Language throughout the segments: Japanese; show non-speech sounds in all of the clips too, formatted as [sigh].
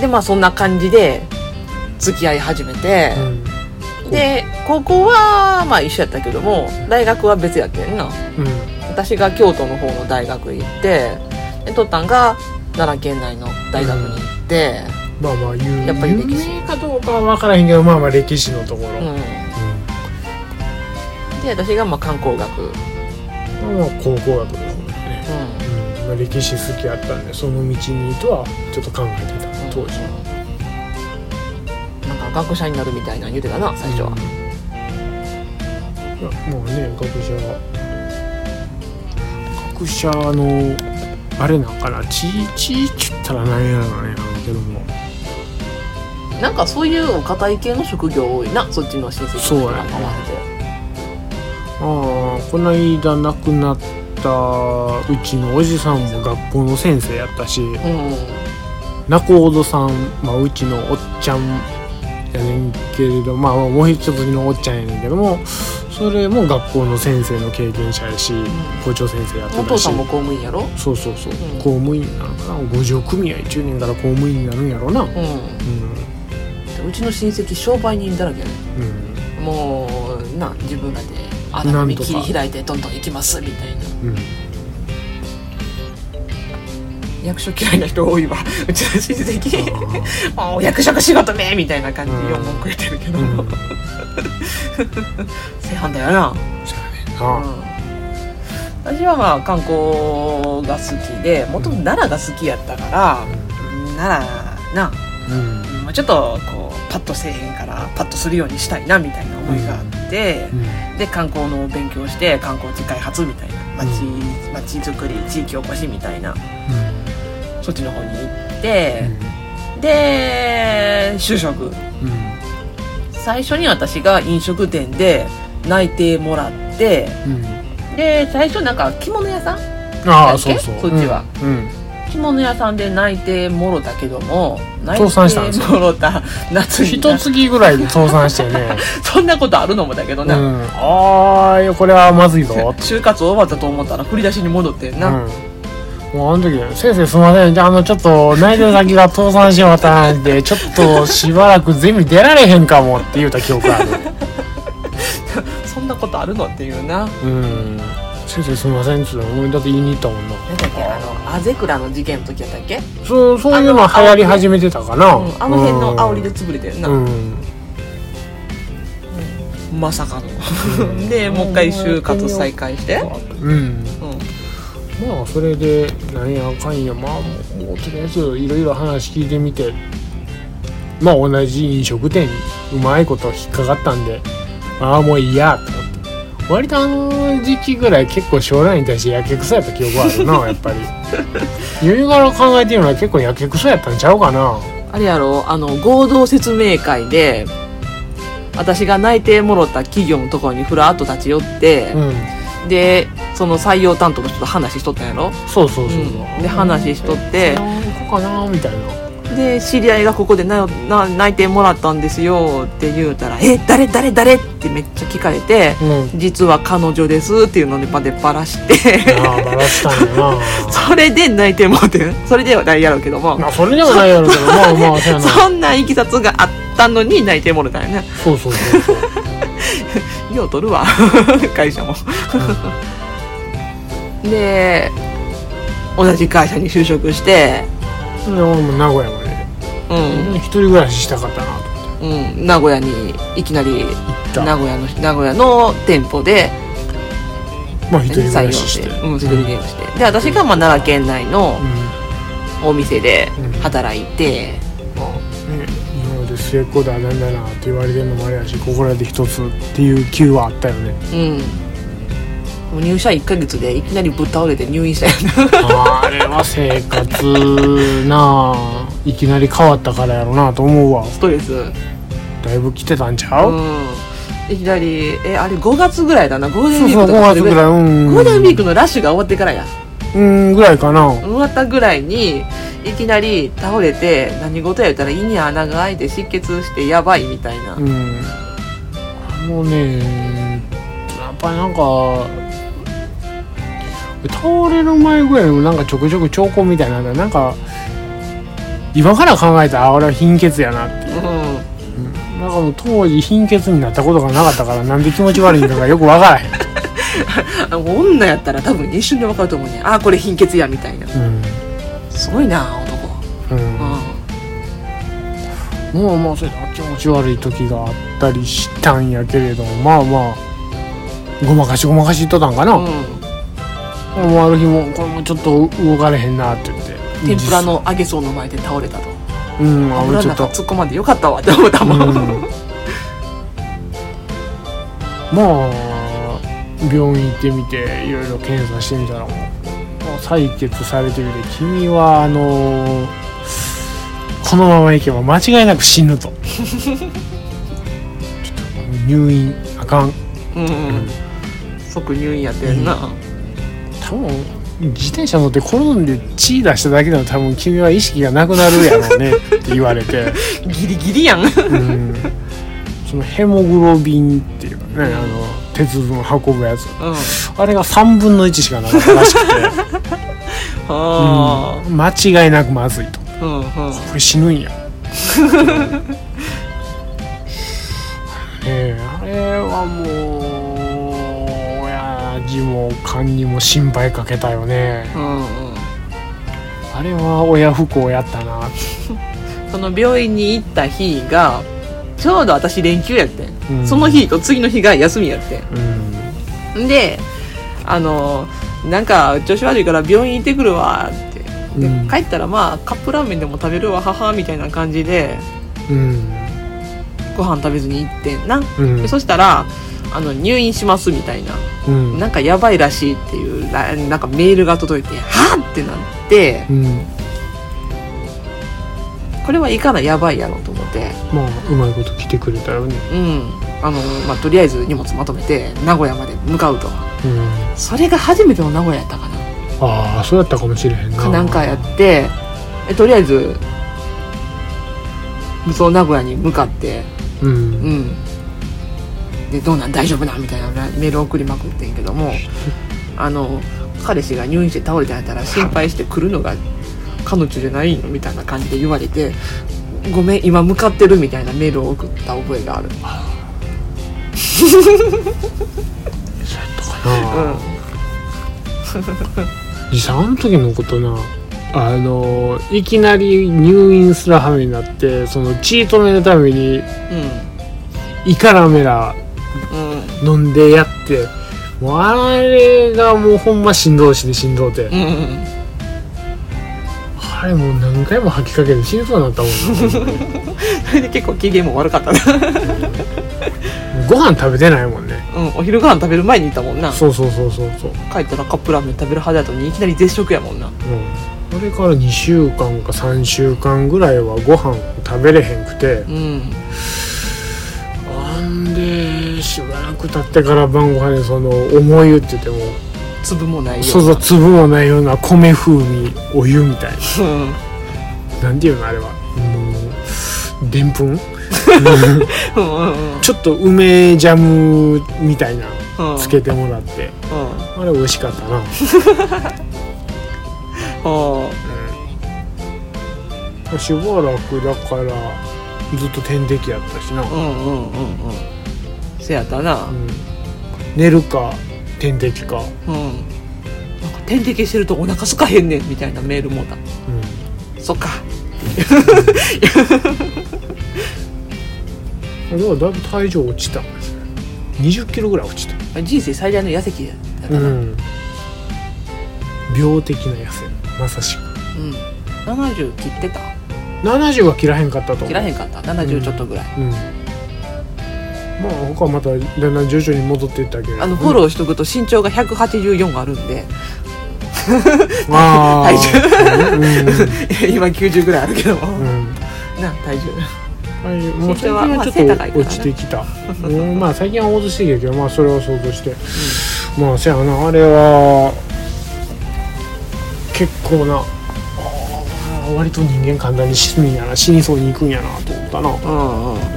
でまあそんな感じで付き合い始めて、うん。で高校はまあ一緒やったけども大学は別やってんな。うん。私が京都の方の大学行ってでとったんが奈良県内の大学に行って、まあまあ有やっぱり歴史。有名かどうかは分からへんけどまあまあ歴史のところ、うん。で私がまあ観光学、うんうんまあ高校学だもんね、うん。まあ、歴史好きやったんでその道にとはちょっと考えてた当時。は、なんか学者になるみたいなの言うてたな最初は、うん。もうね学者。学者のあれなんかな地地っちゅったら何やろうねなんだけども。なんかそういうお堅い系の職業多いなそっちの親戚の人そうやね。なんか合わせて。ああこの間亡くなったうちのおじさんも学校の先生やったし。うん仲人さん、まあ、うちのおっちゃんやねんけれどまあもう一つのおっちゃんやねんけどもそれも学校の先生の経験者やし、校長先生やってたし。お父さんも公務員やろ？そうそうそう、ん。公務員なのかな？五条組合中年から公務員になるんやろうな。うん。うん。うちの親戚商売人だらけやねうん。もうな自分らでな穴見切り開いてどんどん行きますみたいな。うん役所嫌いな人多いわ。うちの親戚。もう [laughs] 役職仕事めみたいな感じでうん。文句言ってるけど、うん。[laughs] 正反対やな、そうやね。ん。な、私はまあ観光が好きでもともと奈良が好きやったから、奈良な、うん。まあちょっとこうパッとせえへんからパッとするようにしたいなみたいな思いがあって、うん。で観光の勉強して観光地開発みたいな町,、町づくり地域おこしみたいなそっちの方に行って、で就職。うん。最初に私が飲食店で内定もらってうん。で最初なんか着物屋さんああだっけ？そうそう。そっちは。うん。着物屋さんで内定もろたけども内倒産したんですよ。夏に一月ぐらいで倒産してね。[laughs] そんなことあるのもだけどな、うん。ああこれはまずいぞ。就活終わったと思ったら振り出しに戻ってんな、うんもうあの時「先生すいませんじゃああのちょっと内定先が倒産しまったんでちょっとしばらくゼミ出られへんかも」って言うた記憶ある。[laughs] そんなことあるのっていうな。うん。先生すいませんっつって俺だって言いに行ったもんななんだっけあのアゼクラの事件の時やったっけ、そうそういうの流行り始めてたかな。うん、あの辺の煽りで潰れてるな、うん。まさかうのん。[laughs] でもう一回就活再開して、うん。うんまあそれで何やかんやまあもうとりあえずいろいろ話聞いてみてまあ同じ飲食店にうまいこと引っかかったんでああもういいやと思って。割とあの時期ぐらい結構将来に対してやけくそやった記憶あるな [laughs] やっぱり。余裕から考えてるのは結構やけくそやったんちゃうかな。あれやろあの合同説明会で私が内定もろった企業のところにふらっと立ち寄ってう、んでその採用担当の人と話しとったんやろ？そうそうそう、う。ん。で話しとって。何個かなみたいな。で知り合いがここでなな内定もらったんですよって言うたら「え誰誰誰?」ってめっちゃ聞かれてうん「実は彼女です」っていうのでパでバラして。ああバラしたんやな。[laughs] それで内定もらってん。それではないやろうけども。まあそれでもないやろうけどまあまあ [laughs] そんないきさつがあったのに内定もらったんやねそうそうそうそうよう取るわ。[laughs] 会社も。で同じ会社に就職して。で俺も名古屋まで。うん、一人暮らししたかったなうん、名古屋にいきなり名古屋の名古屋の店舗でまあ一人暮採用らしして。うん、一人ゲームして。で私がまあ奈良県内のうん。お店でうん。働いて、末っ子だなんだなって言われてるのもあれやしここらで一つっていう級はあったよね。うん。入社1ヶ月でいきなりぶっ倒れて入院したよ。あれは生活なあいきなり変わったからやろなと思うわ。ストレス。だいぶ来てたんちゃう、うん。いきなりえあれ5月ぐらいだな。ゴールデンそうそう5ウィークとか月ぐらいうん。ゴールデンウィークのラッシュが終わってからや。うんぐらいかな。終わったぐらいにいきなり倒れて何事や言ったら胃に穴が開いて失血してやばいみたいな、うん。もうねやっぱりなんか倒れる前ぐらいにもなんかちょくちょく兆候みたいなのなんか今から考えたらあ俺は貧血やなって。いう、ううん、なんかもう当時貧血になったことがなかったからなんで気持ち悪いのかよくわからへん、[laughs] 女やったら多分一瞬で分かると思うねあこれ貧血やみたいな。うん。すごいな男。うん。うもうまあそれで気持ち悪い時があったりしたんやけれどもまあまあごまかしごまかしとったんかな、ん、うん、もうある日もこれもちょっと動かれへんなって言って。天ぷらの揚げそうの前で倒れたと。うんあ油の俺ちょっと。中突っ込まんでよかったわって思ったもん、うん。まあ病院行ってみていろいろ検査してみたらもう採血されてみて君はあのこのままいけば間違いなく死ぬと。[laughs] ちょっと入院あかん。うんうん即入院やってんな、多分自転車乗って転んで血出しただけでも多分君は意識がなくなるやろうねって言われて、[laughs] ギリギリやん。うん、そのヘモグロビンっていうかねあの鉄分運ぶやつ。うん。あれが3分の1しかなかったらしくて、[laughs] あ。うん。間違いなくまずいと。あうんうん。これ死ぬんや。[laughs] ええあれはもう親父も勘にも心配かけたよね。うんうん。あれは親不幸やったな。[laughs] その病院に行った日がちょうど私連休やってん、うん。その日と次の日が休みやってうん。んであのなんか調子悪いから病院行ってくるわって。で、うん。帰ったらまあカップラーメンでも食べるわ母みたいな感じで。うん。ご飯食べずに行ってんな、うん。でそしたらあの入院しますみたいな。うん。なんかやばいらしいっていうらなんかメールが届いてはっってなってうんこれはいかなやばいやろと思って。まあうまいこと来てくれたよね。うん。あの、まあ、とりあえず荷物まとめて名古屋まで向かうと。うん。それが初めての名古屋やったかな。ああそうやったかもしれへんな。かなんかやってえとりあえずその名古屋に向かってうん。うん。でどうなん大丈夫なん？みたいなメール送りまくってんけどもあの彼氏が入院して倒れてやったら心配して来るのが彼女じゃないのみたいな感じで言われてごめん今向かってるみたいなメールを送った覚えがある。かな、実際あの時のことな。あのいきなり入院する羽目になってその血止めのためにうイカラメラんうん飲んでやってもうあれがもうほんましんどいしでしんどうて、うんうんあれもう何回も吐きかけて死にそうになったもんそれ [laughs] で結構機嫌も悪かったな。ご飯食べてないもんねうんお昼ご飯食べる前にいたもんな。そうそうそうそうそう、帰ったらカップラーメン食べるはずやったのにいきなり絶食やもんな。うん、それから2週間か3週間ぐらいはご飯食べれへんくて。うん。あんでしばらく経ってから晩ご飯にその重湯って言っても粒もないよそうそう粒もないような米風味お湯みたいうん。ななんていうのあれはもうでんぷん？うん。うんちょっと梅ジャムみたいなうん。つけてもらって。うん。あれ美味しかったな。あ [laughs] うん。しばらくだからずっと点滴やったしな、あうんうんうんうん。せやったな。うん。寝るか点滴か、うん。なんか点滴してるとお腹すかへんねんみたいなメールもうた。うん。そっか。だからだいぶ体重落ちた。んですね20キロぐらい落ちた。人生最大の痩せ期や。ったから。うん。病的な痩せ。まさしく。うん。70切ってた？70は切らへんかったと切らへんかった。70ちょっとぐらい、うんまあ他はまただんだん徐々に戻っていったけど。あのフォローしとくと身長が184あるんで。ああ [laughs] 体うん。[laughs] 今90ぐらいあるけど。も、うん。な体重。はいもう最近はまあちょっと落ちてきた、うん、まあ最近は戻してきたけどまあそれを想像して、まあせやな。あれは結構なあー割と人間簡単に死ぬんやな。死にそうに行くんやなと思ったな。うんうん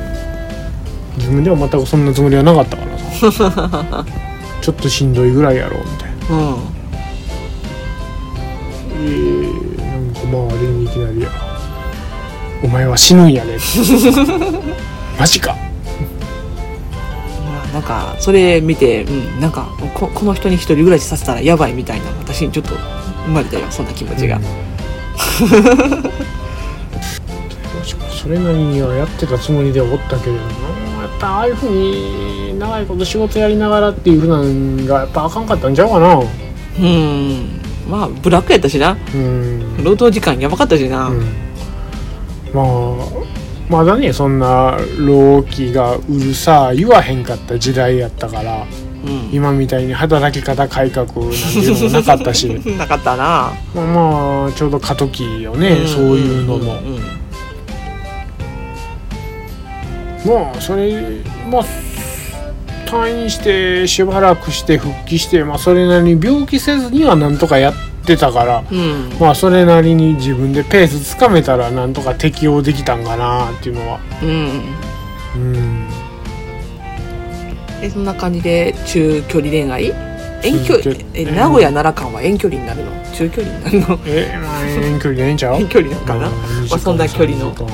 自分では全くそんなつもりはなかったからさ。[laughs] ちょっとしんどいぐらいやろみたいな。うん。えー、なんか周りにいきなりお前は死ぬんやで。[laughs] マジか。まあなんかそれ見て、うん、なんかここの人に一人暮らしさせたらやばいみたいな私にちょっと生まれたよそんな気持ちが、うん。それなりにはやってたつもりではおったけれどもやっぱああいうふうに長いこと仕事やりながらっていうふうなんがやっぱあかんかったんちゃうかな。うん。まあブラックやったしな。うん、労働時間やばかったしな、うん、まあまだねそんな老気がうるさ言わへんかった時代やったからうん。今みたいに働き方改革なんていうのもなかったし。[laughs] なかったな。まあまあちょうど過渡期よね、そういうのも、んんまあそれまあ退院してしばらくして復帰して、まあ、それなりに病気せずにはなんとかやってたからうん。まあそれなりに自分でペースつかめたらなんとか適応できたんかなっていうのは。うん。うん。えそんな感じで中距離恋愛？遠距離？え名古屋奈良間は遠距離になるの？中距離になるの？えまあ遠距離でええんちゃう？遠距離なんかな？うんまあそんな距離の。2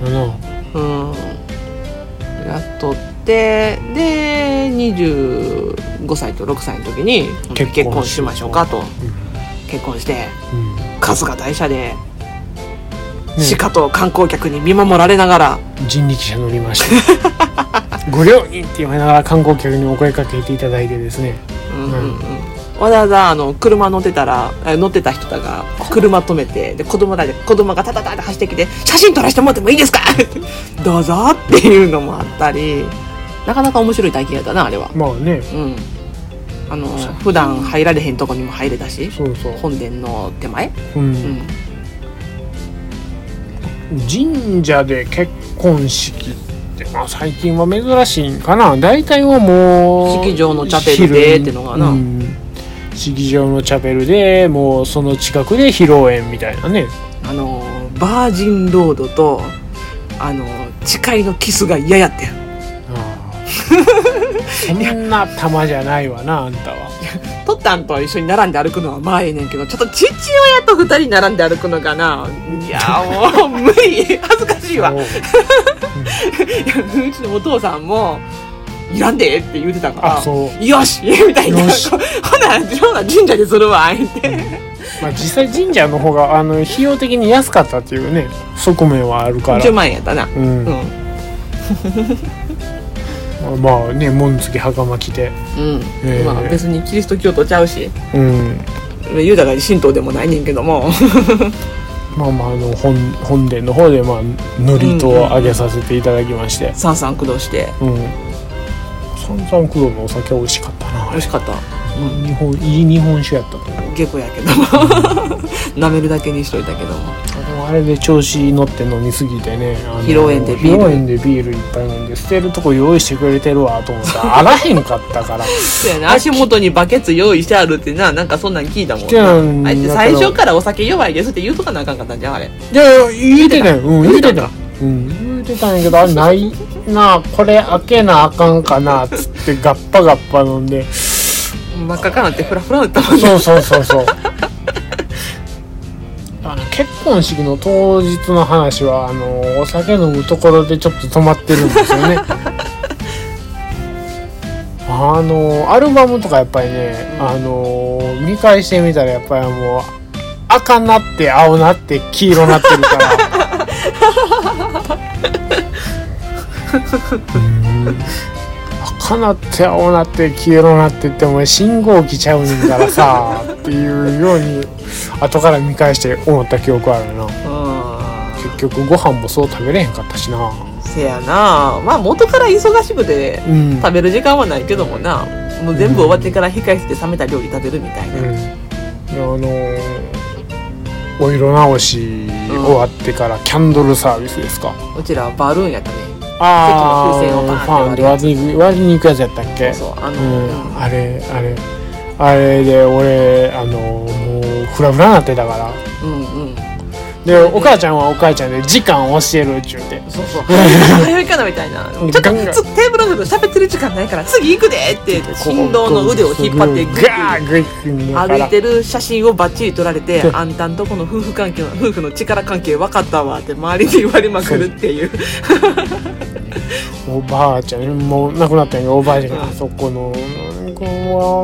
時間3時間かうん。やっとってで25歳と6歳の時に結婚しましょうかと。な結婚してうん。春日大社でね鹿と観光客に見守られながら。人力車乗りまして [laughs] ご両人って言われながら観光客にお声かけていただいてですね。うんうん。うんわざわざあの車乗ってたらえ乗ってた人が車止めてで子供らで子供がタタタって走ってきて「写真撮らせてもらってもいいですか? [laughs]」どうぞっていうのもあったりなかなか面白い体験やったなあれは。まあね。うん。あの普段入られへんとこにも入れたしそうそう、本殿の手前？う、うん。ん神社で結婚式って、まあ、最近は珍しいんかな。大体はもう式場のチャペルでってのがな。うん式場のチャペルでもうその近くで披露宴みたいなね。あのバージンロードとあの誓いのキスが嫌やってん。ああ。そんな玉じゃないわなあんたは。トッタンと一緒に並んで歩くのはまあええねんけどちょっと父親と二人並んで歩くのかな。いやもう無理。恥ずかしいわ。[laughs] うちのお父さんも「いらんで」って言うてたからあそう。よしみたいなほなほな神社でするわ言って。まあ、実際神社の方があの費用的に安かったっていうね側面はあるから。10万円やったな。うん。うん。[laughs] まあね紋付き袴着て。うん、えーまあ別にキリスト教徒ちゃうし。うん。ユダが神道でもないねんけども。[laughs] まあまああの本本殿の方でまあ祝詞をあげさせていただきまして。さんさん駆動して。うん三々九度のお酒美味しかったな。美味しかった。日本いい日本酒やったと思う。下戸やけど。も [laughs] 舐めるだけにしといたけど。もあれで調子乗って飲みすぎてね披露宴でビール。披露宴でビールいっぱい飲んで捨てるとこ用意してくれてるわと思った。[laughs] らあらへんかったから。そうやね。足元にバケツ用意してあるってななんかそんなん聞いたもんな。んなあえてだけど。最初からお酒弱いですって言うとかなあかんかったんじゃんあれ。いやいや言うてたよ。うん言うてた。言うんてたんやけどあれないなこれ開けなあかんかなっつってガッパガッパ飲んで。真っ赤かなってフラフラだったもんね。そうそうそうそう。[laughs] あの結婚式の当日の話はあのお酒飲むところでちょっと止まってるんですよね。あのアルバムとかやっぱりね、あの見返してみたらやっぱりもう赤なって青なって黄色なってるから。う [laughs] ん赤なって青なって黄色なってってお前信号機ちゃうねんからさっていうように後から見返して思った記憶あるな。う結局ご飯もそう食べれへんかったしな。せやな。まあ元から忙しくてうん。食べる時間はないけどもな。もう全部終わってから控え室で冷めた料理食べるみたいな、うん、あのーお色直し終わってからキャンドルサービスですか、うちらはバルーンやったねああ席の風船をフバーンってァンで割りに割りに行くやつやったっけ？そうあの、うん、うん。あれあれ。あれで俺あのもうフラフラなってたから。うんうんでお母ちゃんはお母ちゃんで時間教えるっちゅうて。そうそう。早いかなみたいな。ちょっとテーブルの上で喋ってる時間ないから次行くでって振動の腕を引っ張ってグーグイグイ歩いてる写真をバッチリ撮られてあんたんとこの夫婦関係の夫婦の力関係分かったわって周りに言われまくるっていうおばあちゃんもう亡くなったんやおばあちゃんがあそこのなんかあ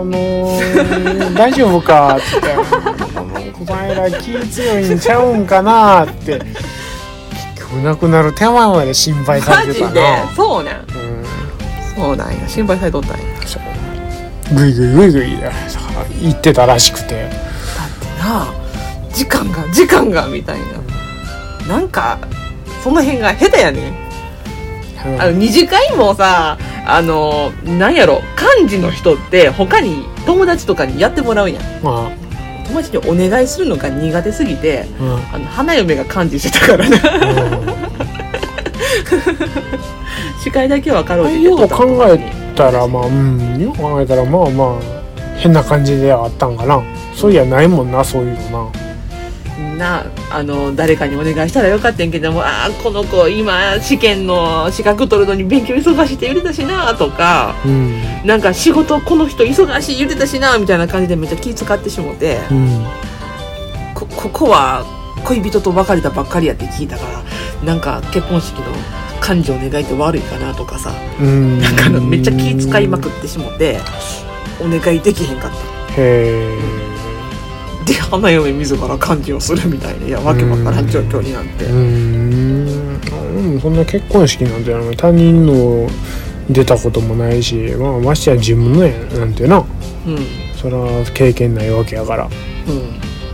の大丈夫かってお前ら気強いんちゃうんかなって。結局亡くなる手前まで心配されてたな。そうなん？うんそうなんや。心配されとったんや。グイグイグイグイ言ってたらしくて。だってな時間が時間がみたいな。なんかその辺が下手やねん。あの二次会もさあのなんやろ幹事の人って他に友達とかにやってもらうやん。ま友達にお願いするのが苦手すぎてあうん。あの花嫁が幹事してたからな司会だけはかろうじてよう取った考えたらまあうん。よう考えたらまあまあ変な感じではあったんかな。そういやないもんなそういうのななあの誰かにお願いしたらよかったんやけどもああこの子今試験の資格取るのに勉強忙しいって言ってたしなとかうん。なんか仕事この人忙しい言ってたしなみたいな感じでめっちゃ気使ってしもてうん。こここは恋人と別れたばっかりやって聞いたからなんか結婚式の幹事お願いって悪いかなとかさうん。なんかめっちゃ気使いまくってしもてお願いできへんかった。へで花嫁自ら幹事をするみたいないやわけわからん状況になって。えうん。うんそんな結婚式なんての他人の出たこともないしまあましてや自分のやなんてな。うん。それは経験ないわけやから。うん。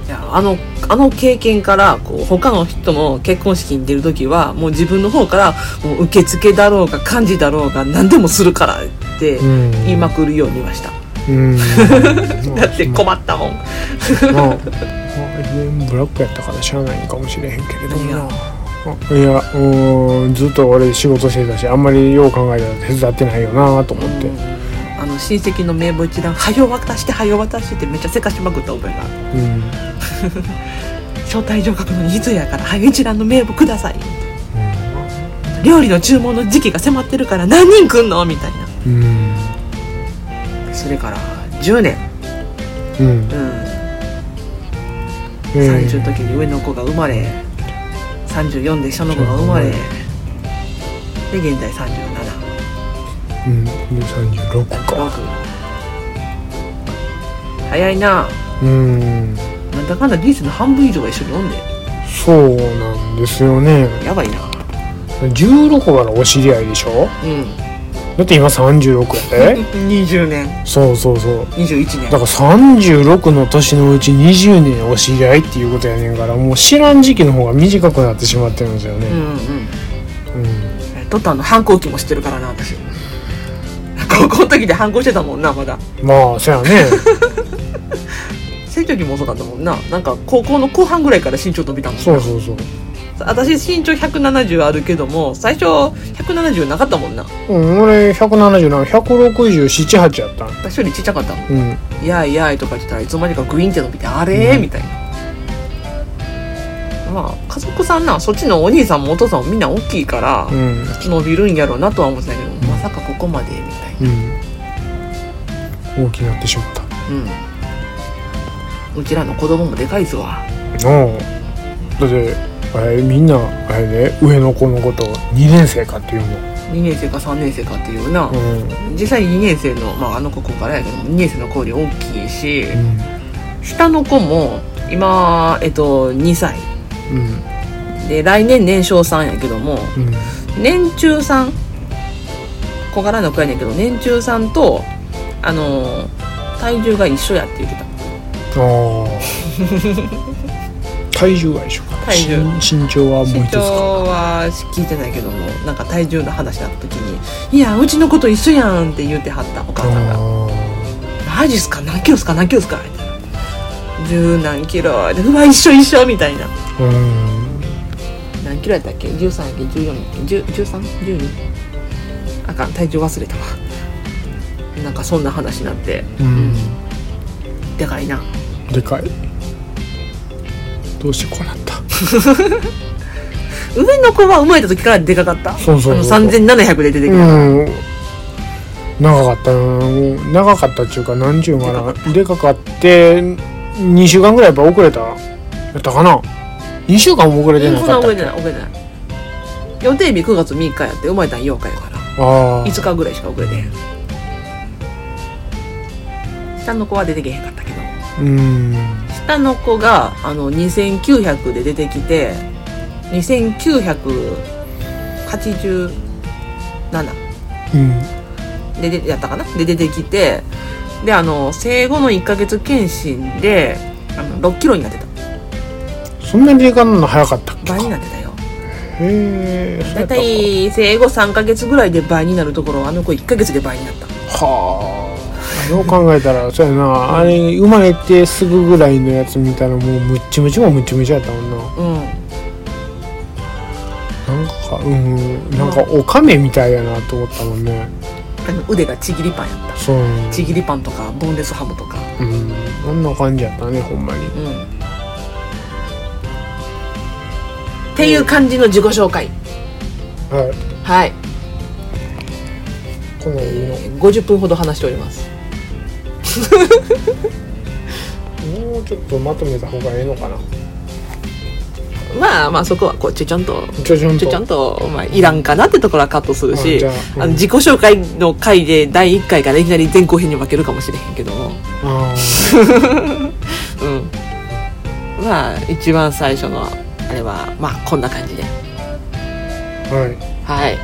いやあのあの経験からこう他の人の結婚式に出る時はもう自分の方からもう受付だろうが幹事だろうが何でもするからってうん。言いまくるようにはした、うん。[laughs] だって困ったもん。まあ、まあ、ブラックやったからしゃあないんかもしれへんけれどもいや。うんずっと俺仕事してたしあんまりよう考えたら手伝ってないよなと思って。あの親戚の名簿一覧「はよ渡してはよ渡して」ってめっちゃせかしまくった覚えがうん、招待状書くのに必要やから「はよ一覧の名簿ください」料理の注文の時期が迫ってるから何人来んの？みたいな。うんそれから10年。うん。うん。うん。30の時に上の子が生まれ34で下の子が生まれで現在37うん。で36か。早いな。うん。なんだかんだ人生の半分以上が一緒におんでそうなんですよね。やばいな。16からお知り合いでしょ？うんだって今36やで20年。そうそうそう。21年。だから36の年のうち20年お知り合いっていうことやねんからもう知らん時期の方が短くなってしまってるんですよね。うんうん。うんトッタンの反抗期も知ってるからな私。高校の時で反抗してたもんなまだ。まあそやね。成長期も遅かったもんな。なんか高校の後半ぐらいから身長伸びたもんな。そうそうそう私身長170あるけども最初170なかったもんな。うん俺170 167178やったん。私よりちっちゃかった。うん「いやいやい」とか言ってたらいつの間にかグイーンって伸びて「あれ?」うん。みたいな。まあ家族さんなそっちのお兄さんもお父さんもみんな大きいから、うん。伸びるんやろうなとは思ってたけど、まさかここまでみたいな。うん。大きくなってしまった。うん。うちらの子供もでかいぞわ。のだってあれみんなあれで上の子のこと2年生かっていうの。2年生か3年生かっていうな、うん。実際2年生の、まあ、あの子ここからやけど2年生の子より大きいし、うん。下の子も今えっと2歳。うん。で来年年少さんやけどもうん。年中さん小柄な子やねんけど年中さんとあのー体重が一緒やって言ってた。ああ [laughs] 体重は一緒。か体重。身身長はもう身長一つか。は聞いてないけどもなんか体重の話になった時に「いやうちの子と一緒やん」って言ってはったお母さんが。あ「マジっすか？何キロっすか？何キロっすか?」みたいな「十何キロ」で「うわ一緒一緒」みたいな。何キロやったっけ？13やっけ？14やっけ？13?12? あかん体重忘れたわ。なんかそんな話になって。うん。でかいな。でかい。どうしてこうなった？[laughs] 上の子は生まれた時からでかかった？そうそうそうあの3700で出てきた、うん。長かった。うん長かったっていうか何ちゅうかなでかかって2週間ぐらいやっぱ遅れた。やったかな？2週間も遅れてなそんな覚えてない覚えてない。予定日9月3日やって生まれたん8日やから。ああ5日ぐらいしか遅れてへん。下の子は出てけへんかったけど。うん下の子があの2900で出てきて2987うんででやったかな？で出てきてであの生後の1ヶ月検診であの6キロになってた。そんなにでかんの早かったっけ倍になってたよ。へえだいたい生後3ヶ月ぐらいで倍になるところあの子1ヶ月で倍になった。はあよう考えたらそうやな。あれ生まれてすぐぐらいのやつ見たらもうむっちむちもむっちむちやったもんな。うん。なんかうんなんかおかめみたいやなと思ったもんね。あの腕がちぎりパンやった。そう。ちぎりパンとかボンレスハムとか。うん。そんな感じやったねほんまに。うん。っていう感じの自己紹介。はい。はい、このいいの。えー50分ほど話しておりますもうちょっとまとめた方がええのかな。まあまあそこはこうちょちゃんとちょちょんと。ちょちゃんと、まあ、いらんかなってところはカットするあしうん。あの自己紹介の回で第1回からいきなり前後編に分けるかもしれへんけども。あ [laughs] うん。まあ一番最初のあれはまあこんな感じで。ーはい。はい。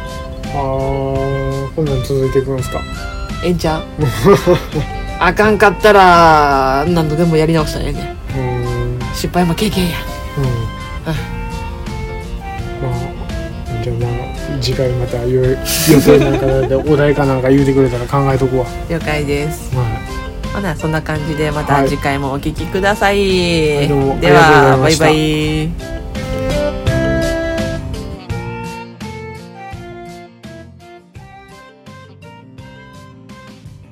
あーこんなん続いていくんですか。ええんちゃう [laughs] あかんかったら何度でもやり直したらええね失敗も経験や。まあじゃあまあ次回また予予定なんかでお題かなんか言うてくれたら考えとくわ。了解です。はほなそんな感じでまはい。た次回もお聞きください、はいどうもでありがとうございはバイましたバイ